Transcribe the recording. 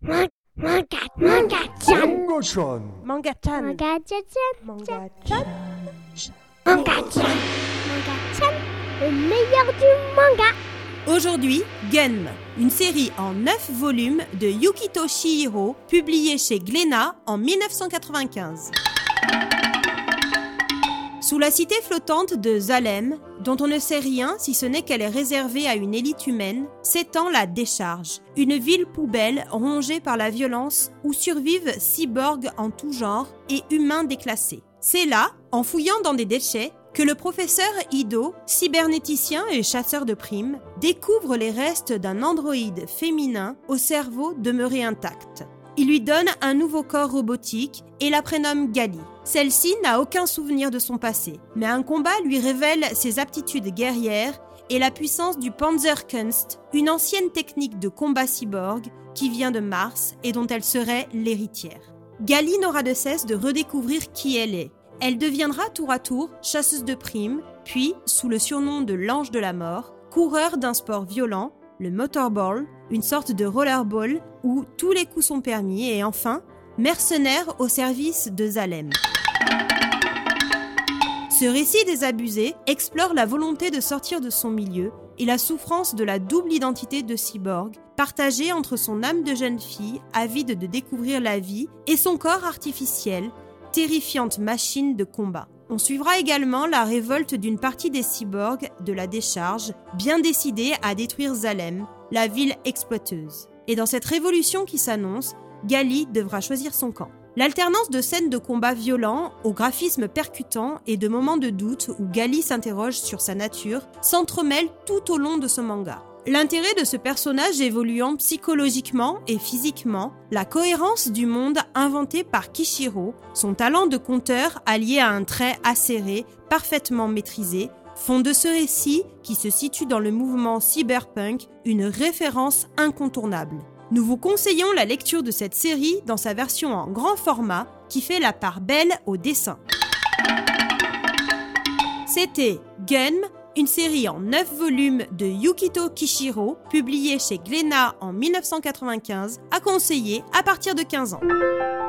Manga, manga, manga-chan. Manga-chan. Manga-chan. Manga-chan. Manga-chan. Manga-chan. Manga-chan. Le meilleur du manga. Aujourd'hui, Gun, une série en 9 volumes de Yukito Shihiro, publiée chez Glénat en 1995. Sous la cité flottante de Zalem, dont on ne sait rien si ce n'est qu'elle est réservée à une élite humaine, s'étend la Décharge, une ville poubelle rongée par la violence où survivent cyborgs en tout genre et humains déclassés. C'est là, en fouillant dans des déchets, que le professeur Ido, cybernéticien et chasseur de primes, découvre les restes d'un androïde féminin au cerveau demeuré intact. Il lui donne un nouveau corps robotique et la prénomme Gali. Celle-ci n'a aucun souvenir de son passé, mais un combat lui révèle ses aptitudes guerrières et la puissance du Panzerkunst, une ancienne technique de combat cyborg qui vient de Mars et dont elle serait l'héritière. Gali n'aura de cesse de redécouvrir qui elle est. Elle deviendra tour à tour chasseuse de primes, puis, sous le surnom de l'ange de la mort, coureur d'un sport violent, le motorball, une sorte de rollerball où tous les coups sont permis, et enfin, mercenaire au service de Zalem. Ce récit désabusé explore la volonté de sortir de son milieu et la souffrance de la double identité de cyborg, partagée entre son âme de jeune fille, avide de découvrir la vie, et son corps artificiel, terrifiante machine de combat. On suivra également la révolte d'une partie des cyborgs de la décharge, bien décidée à détruire Zalem, la ville exploiteuse. Et dans cette révolution qui s'annonce, Gali devra choisir son camp. L'alternance de scènes de combat violents, au graphisme percutant et de moments de doute où Gali s'interroge sur sa nature s'entremêle tout au long de ce manga. L'intérêt de ce personnage évoluant psychologiquement et physiquement, la cohérence du monde inventé par Kishiro, son talent de conteur allié à un trait acéré, parfaitement maîtrisé, font de ce récit, qui se situe dans le mouvement cyberpunk, une référence incontournable. Nous vous conseillons la lecture de cette série dans sa version en grand format qui fait la part belle au dessin. C'était Gun, une série en 9 volumes de Yukito Kishiro, publiée chez Glénat en 1995, à conseiller à partir de 15 ans.